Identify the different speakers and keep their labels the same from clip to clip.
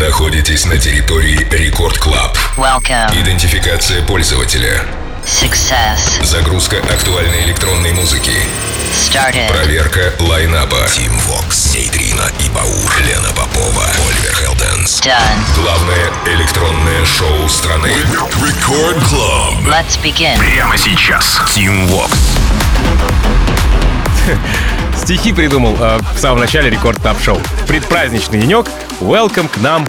Speaker 1: находитесь на территории Record
Speaker 2: Club.
Speaker 1: Идентификация пользователя.
Speaker 2: Success.
Speaker 1: Загрузка актуальной электронной музыки.
Speaker 2: Started.
Speaker 1: Проверка лайнапа. Тим Вокс, Нейтрино и Баур, Лена Попова, Оливер Хелденс.
Speaker 2: Done.
Speaker 1: Главное электронное шоу страны. Record Club.
Speaker 2: Let's begin.
Speaker 1: Прямо сейчас. Тим Вокс.
Speaker 3: Стихи придумал э, в самом начале Рекорд Топ Шоу. Предпраздничный денек. Welcome к нам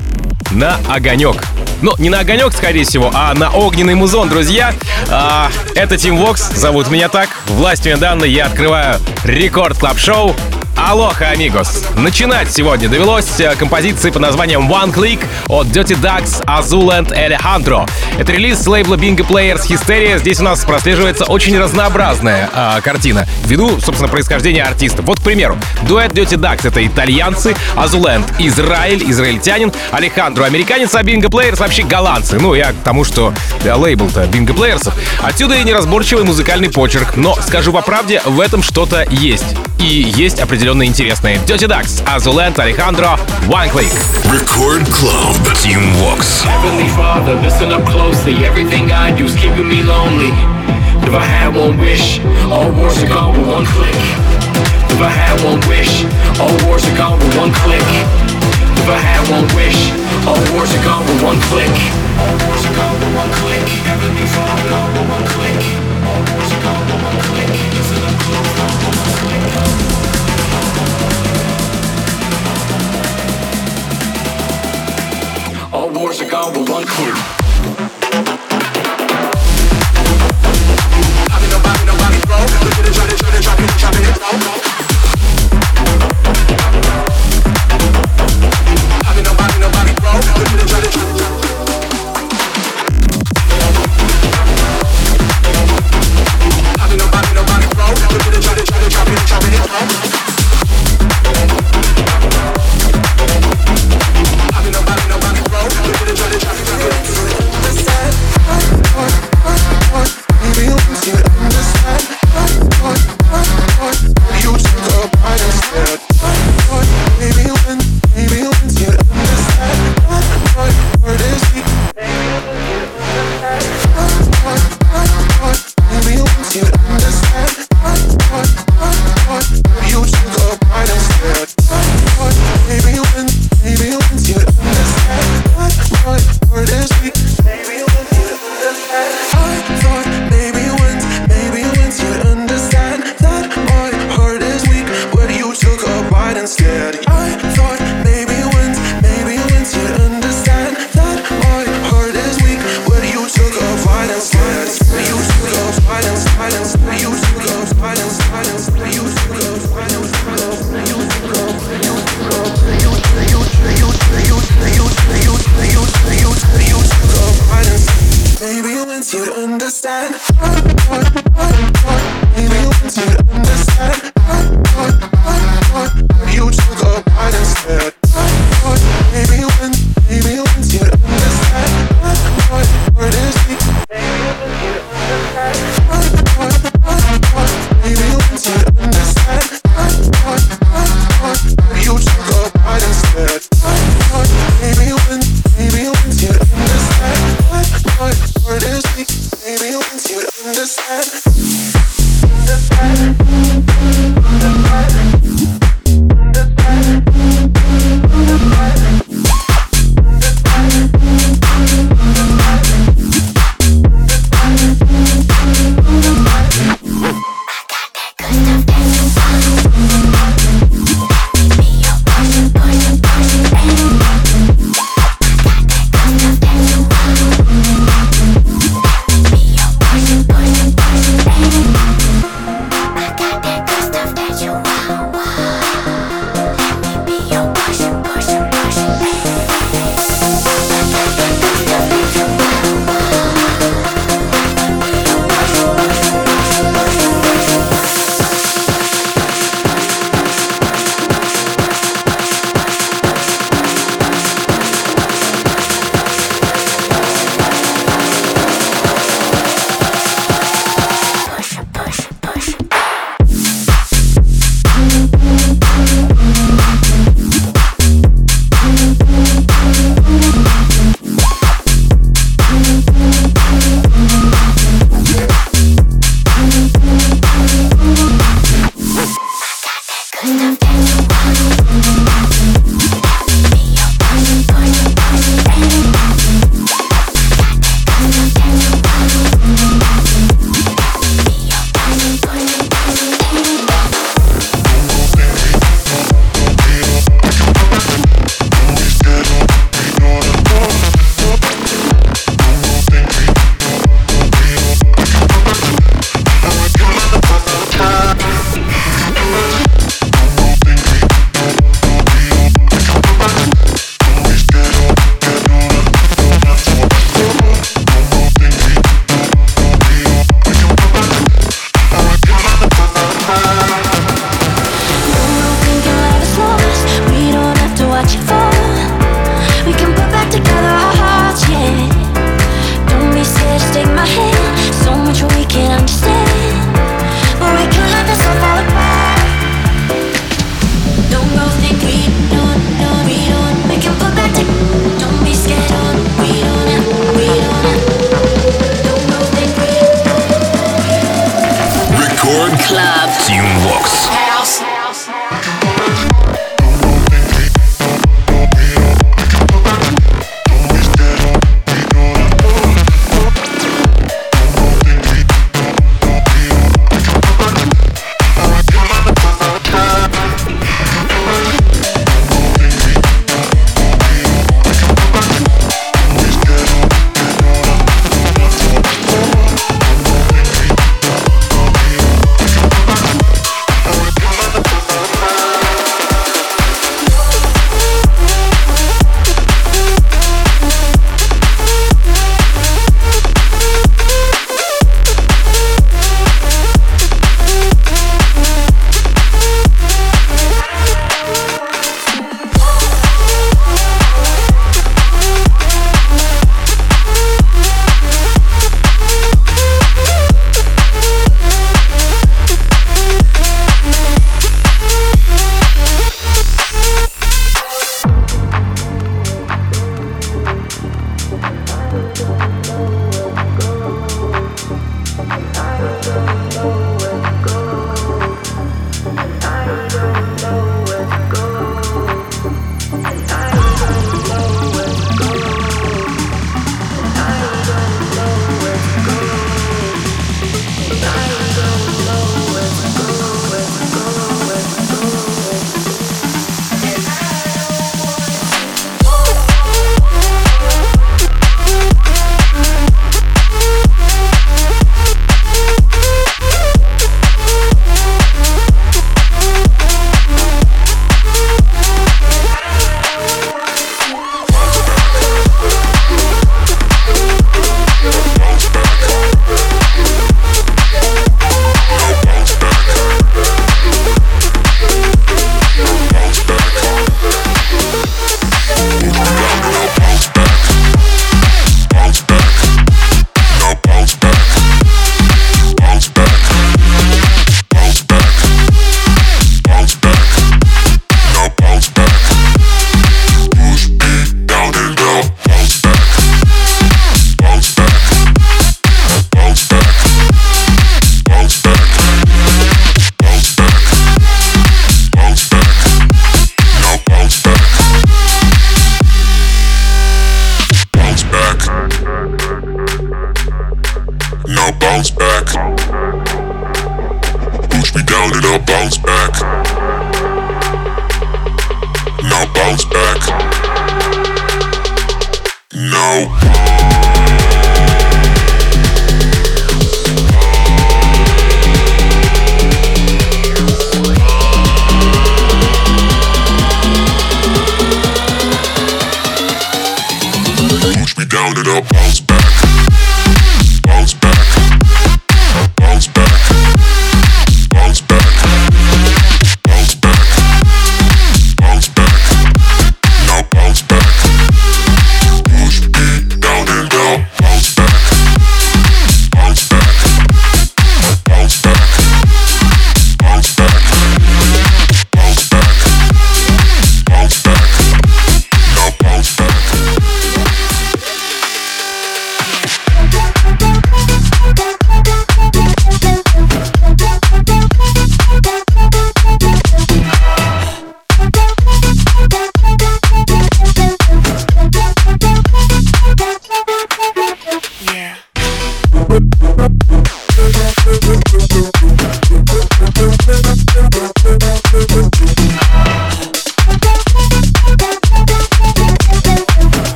Speaker 3: на огонек. Ну, не на огонек, скорее всего, а на огненный музон, друзья. А, это Тим Вокс, зовут меня так. Властью данной я открываю Record Club Шоу. Алоха, амигос! Начинать сегодня довелось э, композиции под названием One Click от Dirty Ducks, Azuland, Alejandro. Это релиз с лейбла Bingo Players Hysteria. Здесь у нас прослеживается очень разнообразная э, картина, ввиду, собственно, происхождения артистов. Вот, к примеру, дуэт Dirty Ducks — это итальянцы, Azuland — Израиль, израильтянин, Алехандро — американец, а Bingo Players — вообще голландцы. Ну, я к тому, что э, лейбл-то Bingo Players. Отсюда и неразборчивый музыкальный почерк. Но, скажу по правде, в этом что-то есть. И есть определенно интересные. Dirty Ducks, Azuland, Alejandro, One Click.
Speaker 1: Record Club. Тим Вокс.
Speaker 4: Heavenly Father, listen up closely. Everything I do is keeping me lonely. If I had one wish, all wars are gone with one click. If I had one wish, all wars are gone with one click. If I had one wish, all wars are gone with one click. All wars are gone with one click. Heavenly Father, gone with one click. All wars are gone with one click. Up closely. All wars are gone with one click.
Speaker 5: Instead,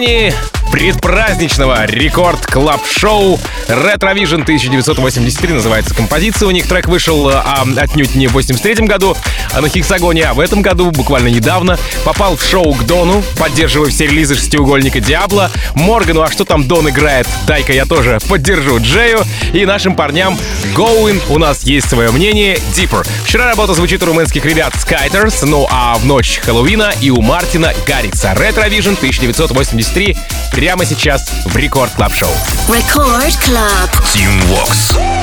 Speaker 3: 你。Предпраздничного рекорд клаб шоу Retrovision 1983 называется композиция. У них трек вышел а, отнюдь не в 83 году, а на Хексагоне, а в этом году, буквально недавно, попал в шоу к Дону, поддерживая все релизы шестиугольника Диабло, Моргану, а что там Дон играет, дай-ка я тоже поддержу Джею, и нашим парням Going, у нас есть свое мнение, Deeper. Вчера работа звучит у румынских ребят Skyters, ну а в ночь Хэллоуина и у Мартина Гаррикса. Retrovision 1983 прямо сейчас в Рекорд Клаб Шоу.
Speaker 6: Record Club.
Speaker 7: Team Vox.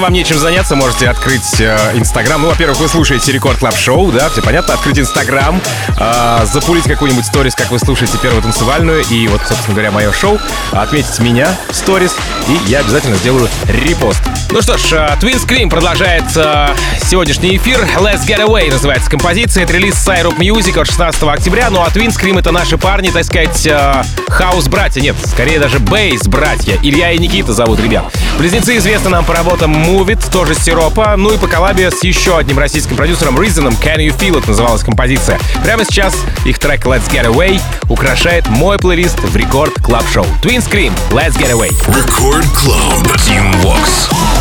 Speaker 3: Если вам нечем заняться, можете открыть э, Инстаграм. ну, во-первых, вы слушаете Record Club Шоу, да, все понятно. Открыть Инстаграм, э, запулить какую-нибудь сторис, как вы слушаете первую танцевальную, и вот, собственно говоря, мое шоу, отметить меня в сторис, и я обязательно сделаю репост. Ну что ж, э, Twin Scream продолжает э, сегодняшний эфир. Let's Get Away называется композиция. Это релиз Syrup Music от 16 октября. Ну а Twin Scream это наши парни, так сказать, э, хаус-братья. Нет, скорее даже bass -братья. Илья и Никита зовут ребят. Близнецы известны нам по работам Move It, тоже сиропа. Ну и по коллабе с еще одним российским продюсером Reason, Can You Feel It называлась композиция. Прямо сейчас их трек Let's Get Away украшает мой плейлист в рекорд клаб шоу. Twin Scream, Let's Get Away.
Speaker 1: Record Club. Team Vox.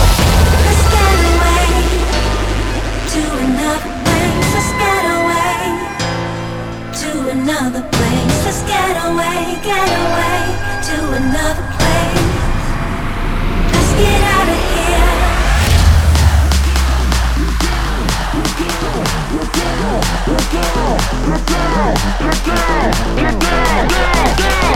Speaker 8: down, get down, get down, get
Speaker 1: down.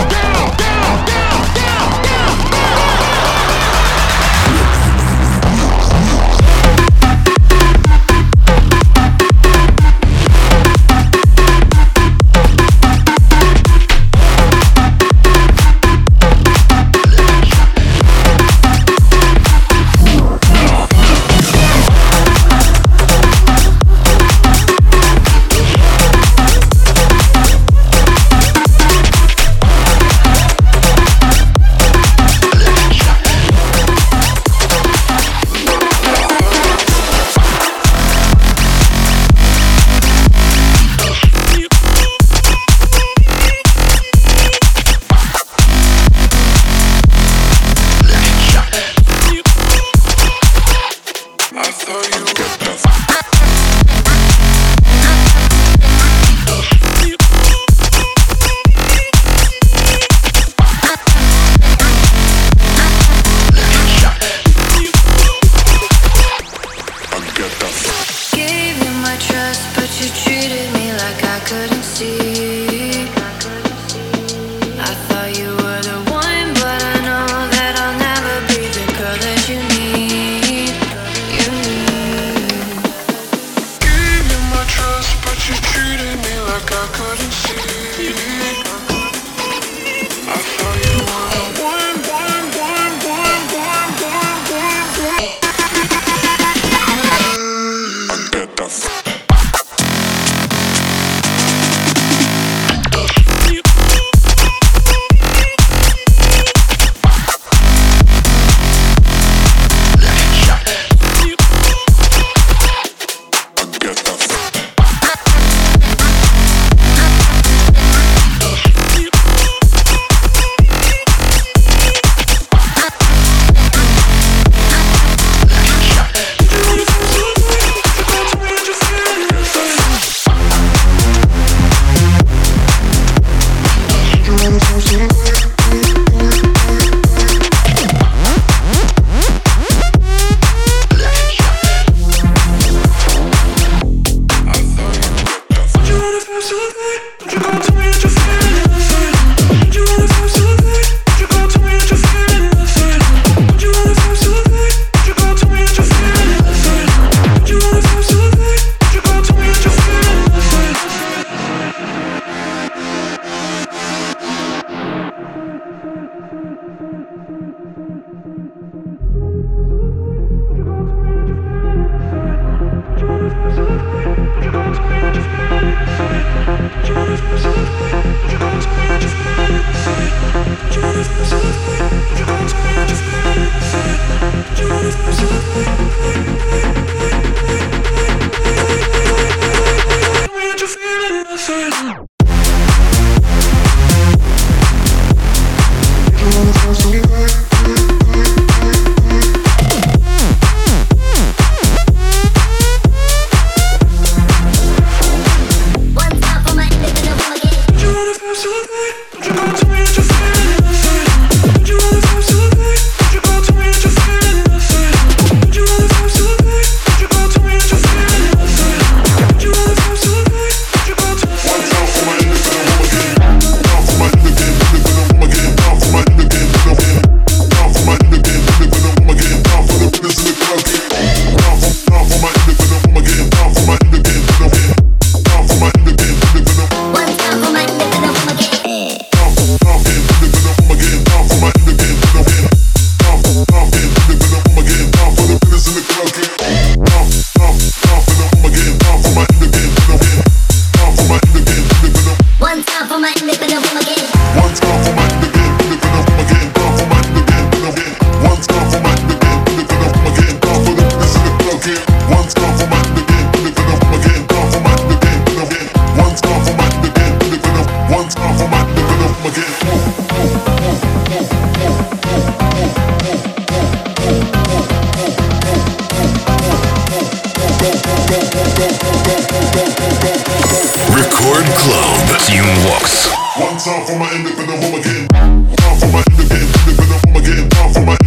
Speaker 9: getting down for my end of getting down for my end getting down for my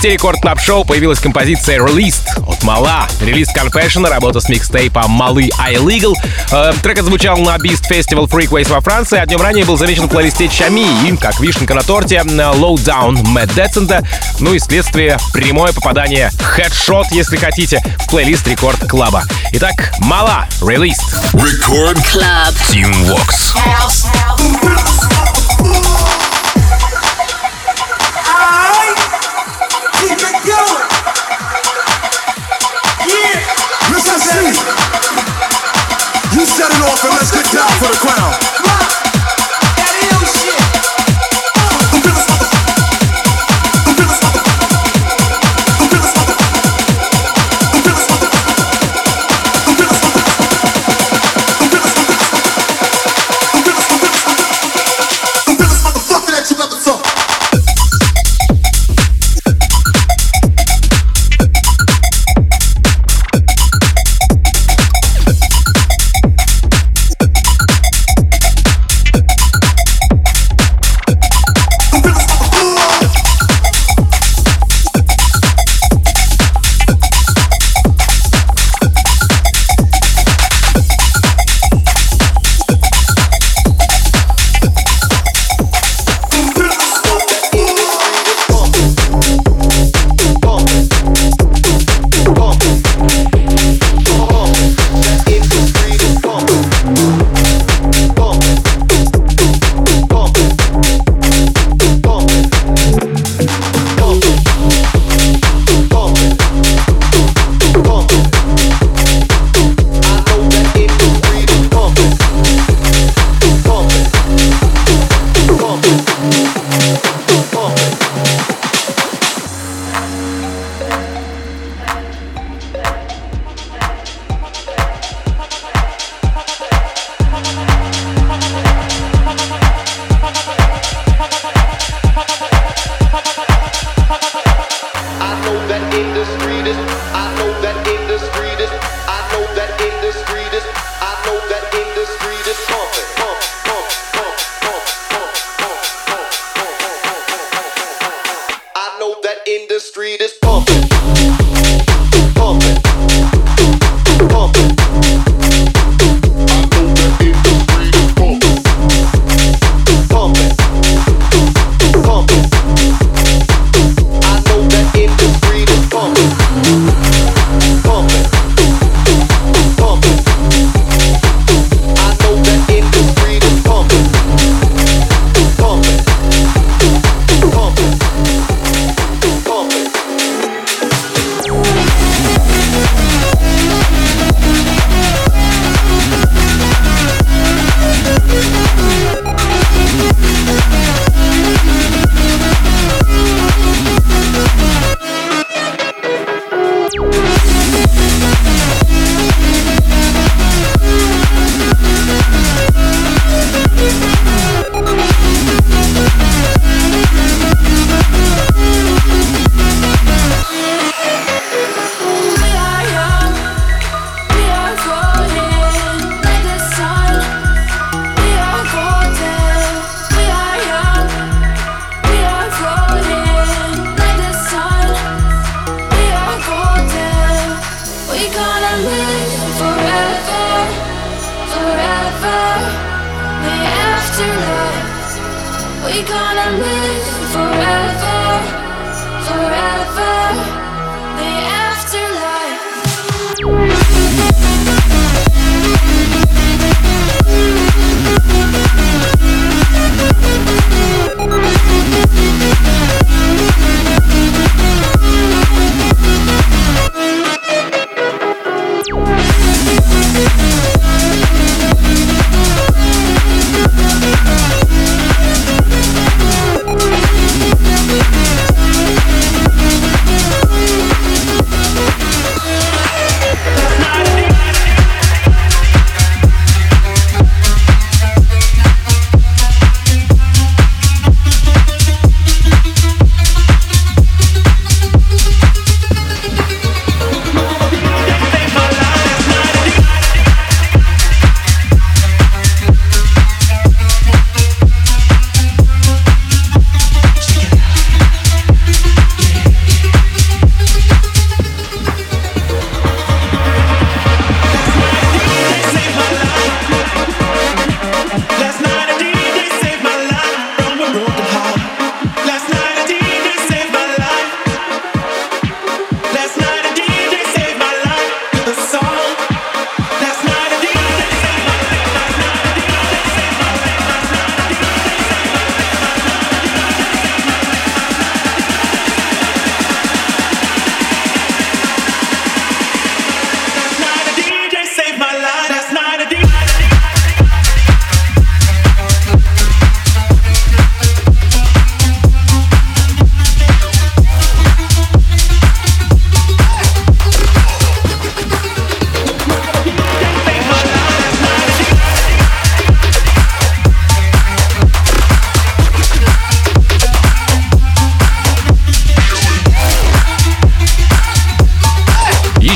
Speaker 3: плейлисте Рекорд Клаб Шоу появилась композиция Released от Мала. Релиз Confession, работа с микстейпом Малы Illegal. Э, трек отзвучал на Beast Festival Freakways во Франции, а днем ранее был замечен в плейлисте Чами и, как вишенка на торте, Low Down Мэтт Децента. Ну и следствие прямое попадание, хедшот, если хотите, в плейлист Рекорд Клаба. Итак, Мала, Released.
Speaker 10: Record
Speaker 6: Club.
Speaker 10: Team Vox.
Speaker 11: You for the crown.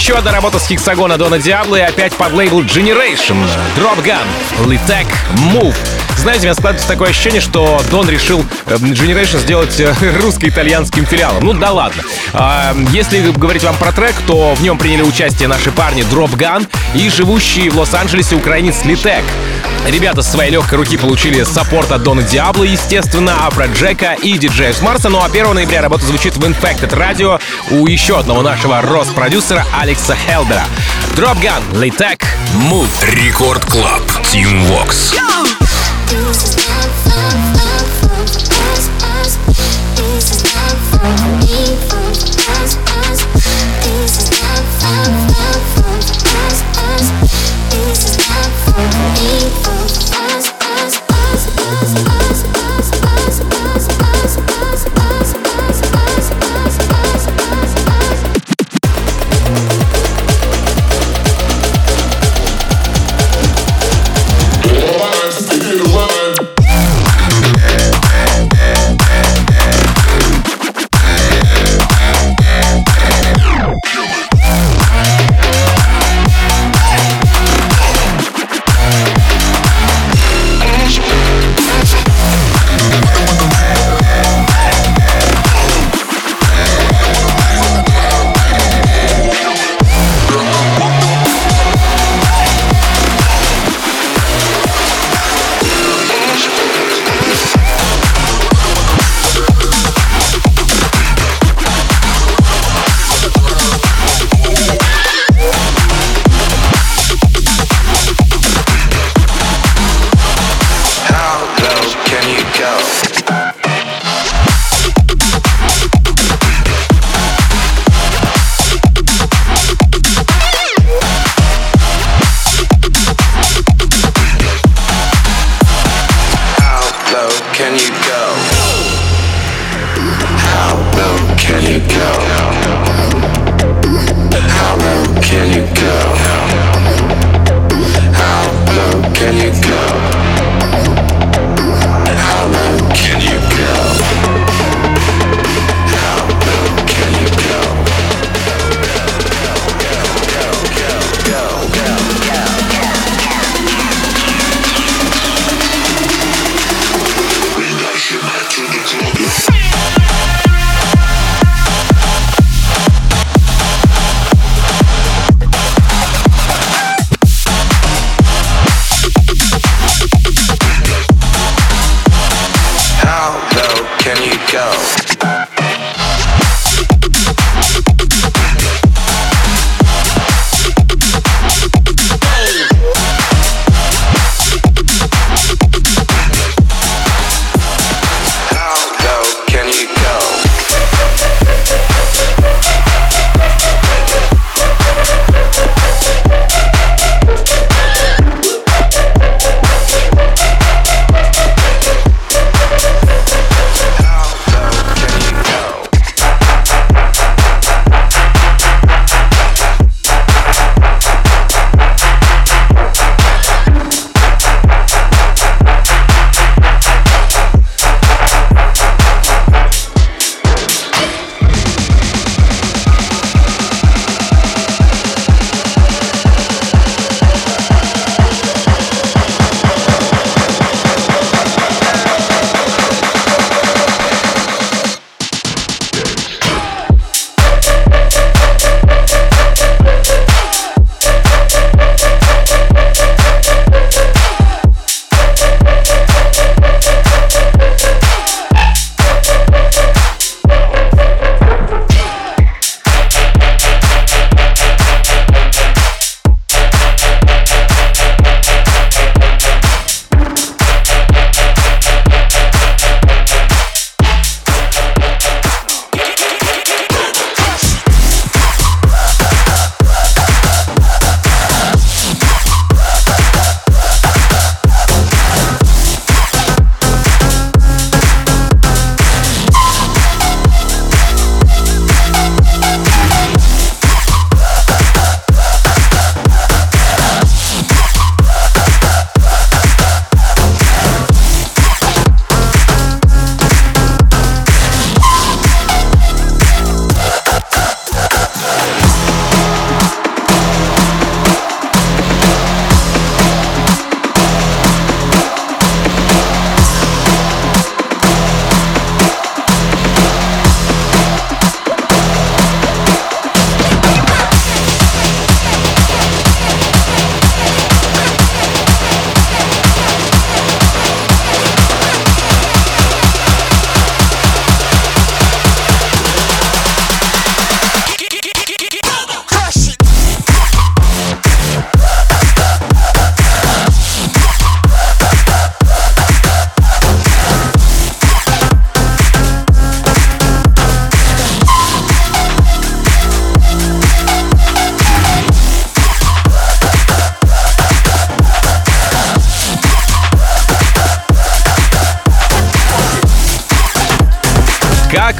Speaker 3: Еще одна работа с Хексагона Дона Диабло и опять под лейбл Generation. Drop Gun, Litec, Move. Знаете, у меня складывается такое ощущение, что Дон решил э, Generation сделать э, русско-итальянским филиалом. Ну да ладно. А, если говорить вам про трек, то в нем приняли участие наши парни Drop Gun и живущий в Лос-Анджелесе украинец Litec. Ребята с своей легкой руки получили саппорт от Дона Диабло, естественно, Афро Джека и диджея с Марса. Ну а 1 ноября работа звучит в Infected Radio у еще одного нашего Рос-продюсера Алекса Хелдера. Drop Gun, Litec, Move.
Speaker 1: Рекорд Клаб. Team Vox.
Speaker 12: This
Speaker 3: chooses.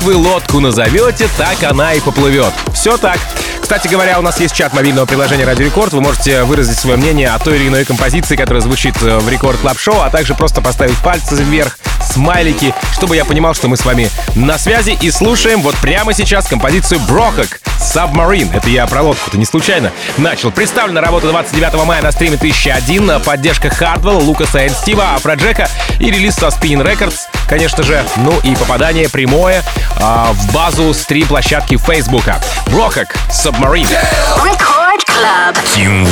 Speaker 3: Вы лодку назовете, так она и поплывет. Все так. Кстати говоря, у нас есть чат мобильного приложения Радио Рекорд. Вы можете выразить свое мнение о той или иной композиции, которая звучит э, в Record Club Шоу, а также просто поставить пальцы вверх, смайлики, чтобы я понимал, что мы с вами на связи и слушаем вот прямо сейчас композицию Brohug Submarine. Это я про лодку, это не случайно. Начал. Представлена работа 29 мая на стриме 1001. Поддержка Хардвелла, Лукаса и Стива, Афроджека и релиз со Spinning Records, конечно же. Ну и попадание прямое а, в базу стрим-площадки Фейсбука. Брохак Submarine.
Speaker 12: Record Club.
Speaker 1: Team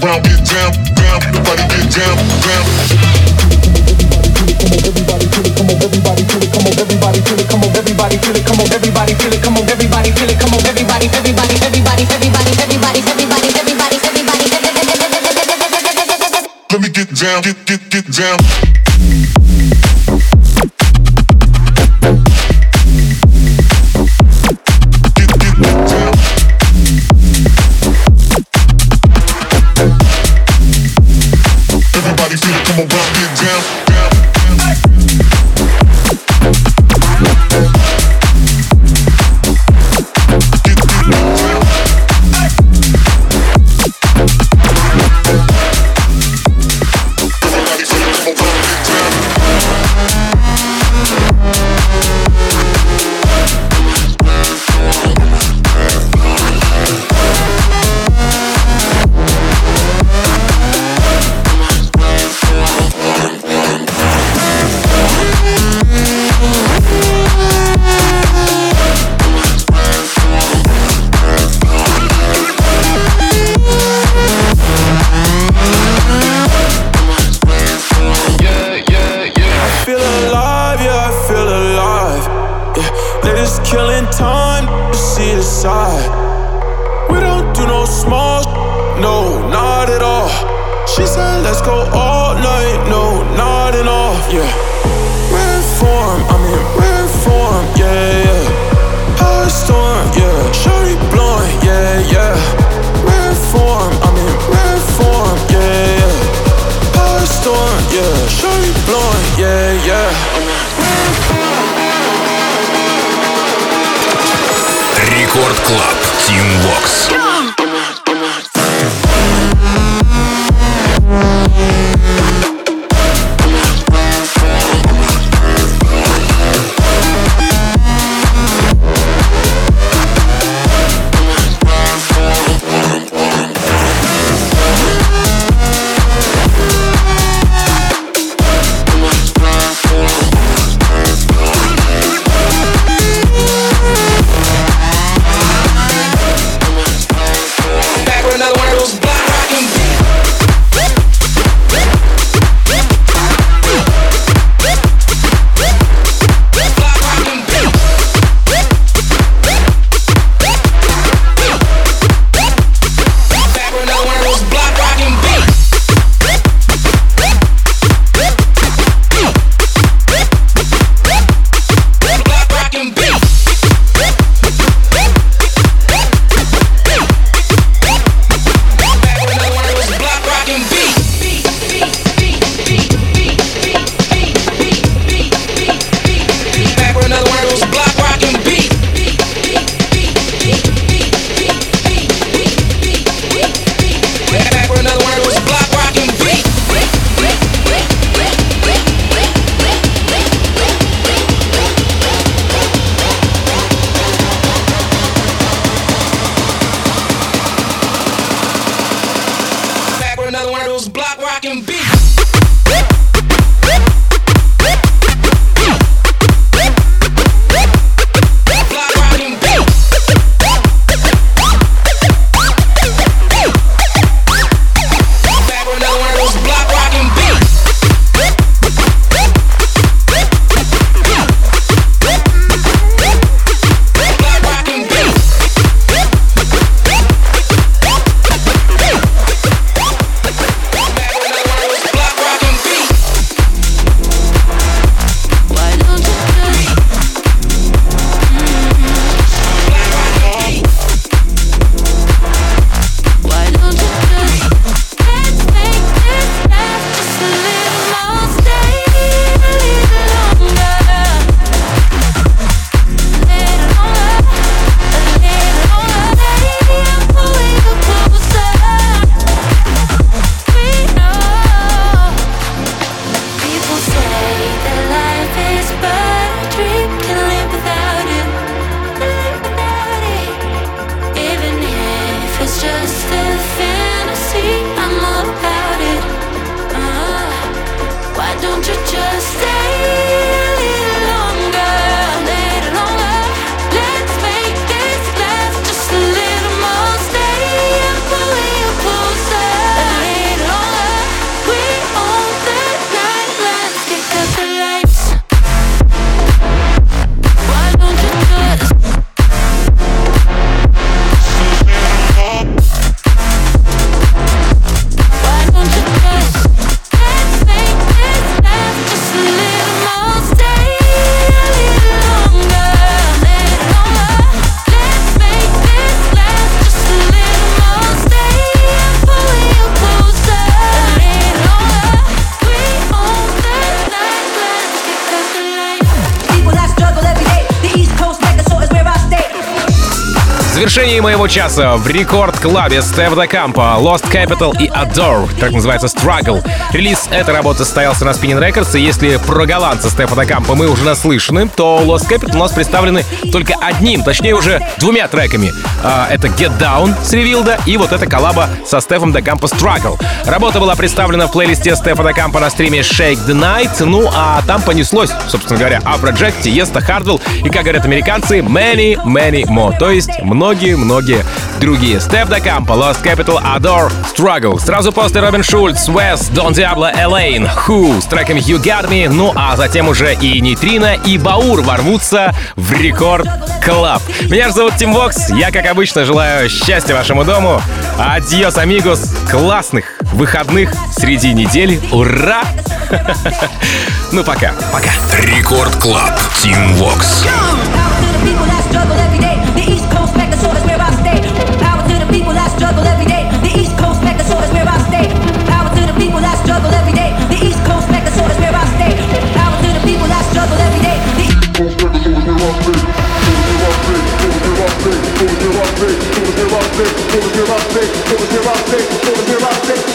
Speaker 9: around, just killing time to see the side. We don't do no small, no, not at all.
Speaker 5: She said, let's go all night, no, not at all, yeah. rare form, I'm in rare form, yeah, yeah. High storm, yeah. Shorty blowing, yeah, yeah. Rare form, I'm in rare form, yeah, yeah. High storm, yeah. Shorty blowing.
Speaker 1: Рекорд Клаб. Тим
Speaker 3: моего часа в рекорд-клабе Стеф Кампа, Lost Capital и Adore, так называется Struggle. Релиз этой работы состоялся на Spinning Records, и если про голландца Стефа Кампа мы уже наслышаны, то Lost Capital у нас представлены только одним, точнее уже двумя треками. А, это Get Down с Ревилда и вот эта коллаба со Стефом Кампа Struggle. Работа была представлена в плейлисте Стефа Кампа на стриме Shake the Night, ну а там понеслось, собственно говоря, Afrojack, Тиеста, Хардвелл и, как говорят американцы, many, many more, то есть многие другие. Step the Campo, Lost Capital, Adore, Struggle. Сразу после Робин Шульц, West, Don Diablo, Elaine, Who с треком You Got Me, ну а затем уже и Нейтрино, и Баур ворвутся в рекорд Клаб. Меня же зовут Тим Вокс, я, как обычно, желаю счастья вашему дому. Адьос, амигос, классных выходных среди недели. Ура! Ну, пока, пока.
Speaker 1: Рекорд Клаб. Тим Вокс.
Speaker 13: people that struggle every The East Coast mecca, so is where I stay. Power to the people that struggle every day. The East Coast is where I stay. Power to the people struggle every day. The East Coast is where I stay. Is where I stay. Is where I stay. Is where I stay. So is where I stay.